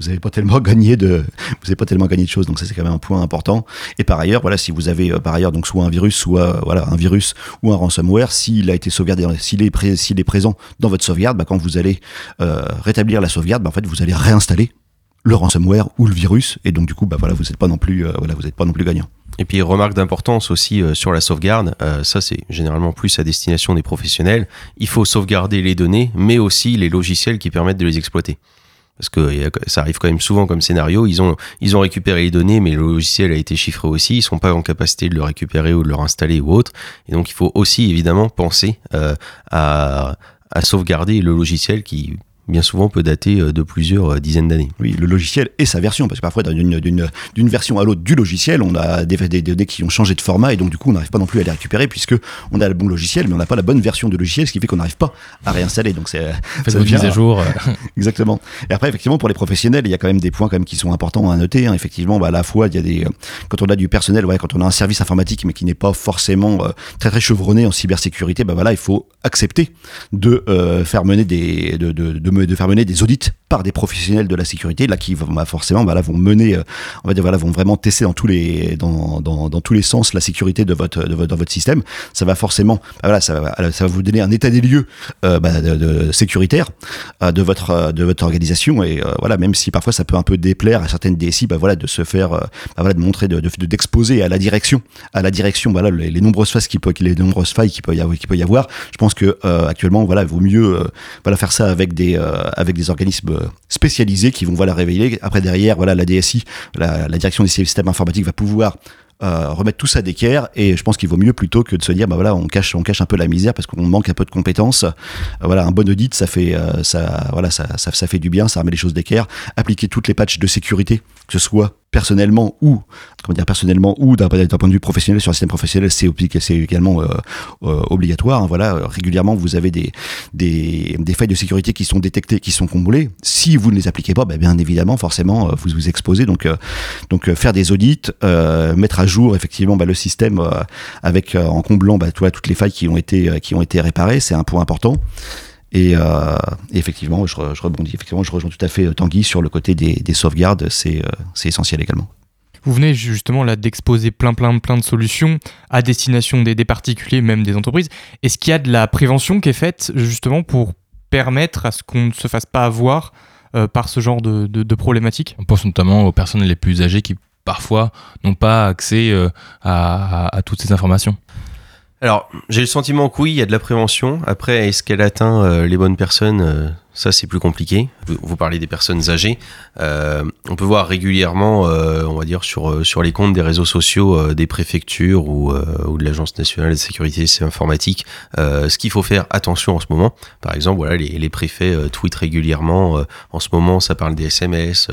vous avez pas tellement gagné de, vous avez pas tellement gagné de choses. Donc ça, c'est quand même un point important. Et par ailleurs, voilà, si vous avez, euh, par ailleurs, donc soit un virus, soit, euh, voilà, un virus ou un ransomware, s'il a été sauvegardé, s'il est, s'il est présent dans votre sauvegarde, bah, quand vous allez rétablir la sauvegarde, bah, en fait, vous allez réinstaller le ransomware ou le virus et donc du coup bah voilà vous n'êtes pas non plus euh, voilà vous n'êtes pas non plus gagnant Et puis remarque d'importance aussi euh, sur la sauvegarde, euh, ça c'est généralement plus à destination des professionnels, il faut sauvegarder les données, mais aussi les logiciels qui permettent de les exploiter. Parce que ça arrive quand même souvent comme scénario, ils ont, ils ont récupéré les données, mais le logiciel a été chiffré aussi, ils sont pas en capacité de le récupérer ou de le réinstaller ou autre. Et donc il faut aussi évidemment penser à sauvegarder le logiciel qui bien souvent peut dater euh, de plusieurs euh, dizaines d'années. oui le logiciel et sa version parce que parfois d'une d'une d'une version à l'autre du logiciel on a des, des données qui ont changé de format et donc du coup on n'arrive pas non plus à les récupérer puisque on a le bon logiciel mais on n'a pas la bonne version de logiciel ce qui fait qu'on n'arrive pas à réinstaller donc c'est ça devient- à jour. euh, Exactement. Et après, effectivement, pour les professionnels, il y a quand même des points quand même qui sont importants à noter. hein. Effectivement, bah, à la fois, il y a des, quand on a du personnel, ouais, quand on a un service informatique, mais qui n'est pas forcément euh, très très chevronné en cybersécurité, bah voilà, il faut accepter de euh, faire mener des, de, de, de, me- de faire mener des audits par des professionnels de la sécurité, là qui bah, forcément, bah, là, vont mener, euh, on va dire, voilà, vont vraiment tester dans tous les, dans, dans, dans tous les sens la sécurité de votre, de votre, dans votre système. Ça va forcément, bah, voilà, ça va, ça va vous donner un état des lieux euh, bah, de, de sécuritaire euh, de votre euh, de votre organisation et euh, voilà même si parfois ça peut un peu déplaire à certaines DSI bah voilà de se faire euh, bah voilà de montrer de de- d'exposer à la direction à la direction voilà les, les nombreuses failles qui peut les nombreuses failles qui peut y avoir qui peut y avoir je pense que euh, actuellement voilà il vaut mieux euh, voilà faire ça avec des euh, avec des organismes euh, spécialisés qui vont voilà révéler après derrière voilà la DSI la, direction des systèmes informatiques va pouvoir euh, remettre tout ça d'équerre. Et je pense qu'il vaut mieux plutôt que de se dire bah voilà on cache on cache un peu la misère parce qu'on manque un peu de compétences. Euh, voilà un bon audit ça fait euh, ça voilà ça, ça fait du bien ça remet les choses d'équerre. Appliquer toutes les patchs de sécurité que ce soit personnellement ou comment dire personnellement ou d'un point de vue professionnel sur un système professionnel c'est également euh, euh, obligatoire. Hein, voilà régulièrement vous avez des, des failles de sécurité qui sont détectées qui sont comblées. Si vous ne les appliquez pas bah, bien évidemment forcément euh, vous vous exposez. Donc donc faire des audits mettre à jour effectivement bah, le système avec en comblant vois, toutes les failles qui ont été qui ont été réparées c'est un point important et, euh, et effectivement, je, re- je rebondis. Effectivement, je rejoins tout à fait euh, Tanguy sur le côté des, des sauvegardes. C'est euh, c'est essentiel également. Vous venez justement là d'exposer plein plein plein de solutions à destination des, des particuliers, même des entreprises. Est-ce qu'il y a de la prévention qui est faite justement pour permettre à ce qu'on ne se fasse pas avoir euh, par ce genre de, de, de problématiques On pense notamment aux personnes les plus âgées qui parfois n'ont pas accès euh, à, à- à toutes ces informations. Alors, j'ai le sentiment que oui, il y a de la prévention. Après, est-ce qu'elle atteint euh, les bonnes personnes Euh, Ça, c'est plus compliqué. Vous, vous parlez des personnes âgées. Euh, on peut voir régulièrement, euh, on va dire, sur, euh, sur les comptes des réseaux sociaux euh, des préfectures ou, ou de l'Agence nationale de sécurité informatique, ce qu'il faut faire attention en ce moment. Par exemple, voilà, les, les préfets tweetent régulièrement. en ce moment, ça parle des SMS,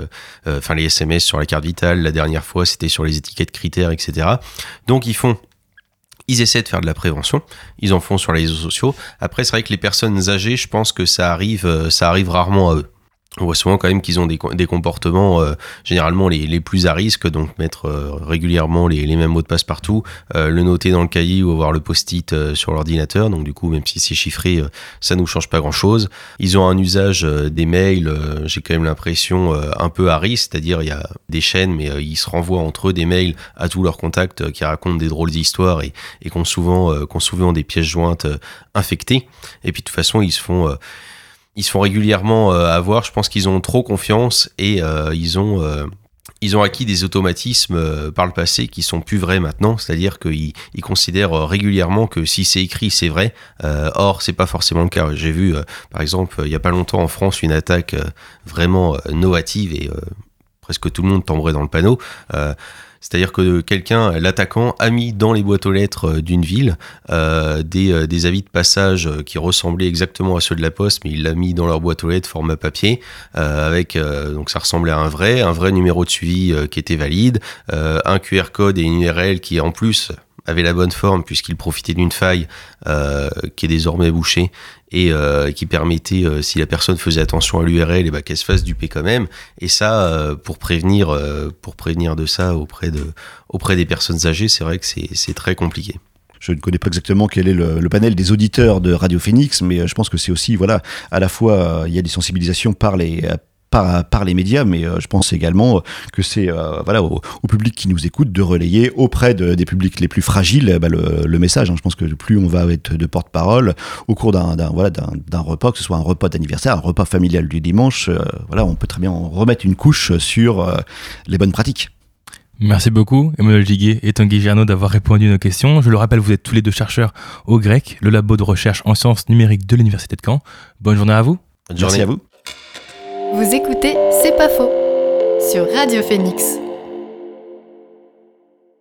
enfin les SMS sur la carte vitale. La dernière fois, c'était sur les étiquettes critères, etc. Donc, ils font ils essaient de faire de la prévention, ils en font sur les réseaux sociaux. Après, c'est vrai que les personnes âgées, je pense que ça arrive, euh, ça arrive rarement à eux. On voit souvent quand même qu'ils ont des, des comportements euh, généralement les, les plus à risque, donc mettre euh, régulièrement les, les mêmes mots de passe partout, euh, le noter dans le cahier ou avoir le post-it euh, sur l'ordinateur. Donc du coup, même si c'est chiffré, euh, ça nous change pas grand-chose. Ils ont un usage euh, des mails, j'ai quand même l'impression un peu à risque, c'est-à-dire il y a des chaînes, mais ils se renvoient entre eux des mails à tous leurs contacts qui racontent des drôles d'histoires et, et qui ont souvent, ont souvent des pièces jointes infectées. Et puis de toute façon, ils se font ils se font régulièrement euh, avoir. Je pense qu'ils ont trop confiance et euh, ils ont euh, ils ont acquis des automatismes euh, par le passé qui sont plus vrais maintenant. C'est-à-dire qu'ils ils considèrent euh, régulièrement que si c'est écrit, c'est vrai. Euh, or, c'est pas forcément le cas. J'ai vu, euh, par exemple, euh, il y a pas longtemps en France une attaque euh, vraiment euh, novative et euh, presque tout le monde tomberait dans le panneau. C'est-à-dire que quelqu'un, l'attaquant, a mis dans les boîtes aux lettres euh, d'une ville euh, des, euh, des avis de passage qui ressemblaient exactement à ceux de la poste, mais il l'a mis dans leur boîte aux lettres format papier, avec donc ça ressemblait à un vrai, un vrai numéro de suivi qui était valide, un QR code et une URL qui en plus avait la bonne forme puisqu'il profitait d'une faille qui est désormais bouchée et euh, qui permettait, euh, si la personne faisait attention à l'URL, et ben, qu'elle se fasse duper quand même. Et ça, euh, pour prévenir, euh, pour prévenir de ça auprès de, auprès des personnes âgées, c'est vrai que c'est très compliqué. Je ne connais pas exactement quel est le, le panel des auditeurs de Radio Phoenix, mais euh, je pense que c'est aussi, voilà, à la fois, euh, il y a des sensibilisations par les, par, par les médias, mais euh, je pense également euh, que c'est euh, voilà au, au public qui nous écoute de relayer auprès de- des publics les plus fragiles bah, le, le message. hein. Je pense que plus on va être de porte-parole au cours d'un voilà repas, que ce soit un repas d'anniversaire, un repas familial du dimanche, euh, voilà, on peut très bien en remettre une couche sur euh, les bonnes pratiques. Merci beaucoup, Emmanuel Giguet et Tanguy Giano, d'avoir répondu à nos questions. Je le rappelle, vous êtes tous les deux chercheurs au GREC, le labo de recherche en sciences numériques de l'Université de Caen. Bonne journée à vous. Bonne Merci journée. à vous. Vous écoutez C'est pas faux sur Radio Phoenix.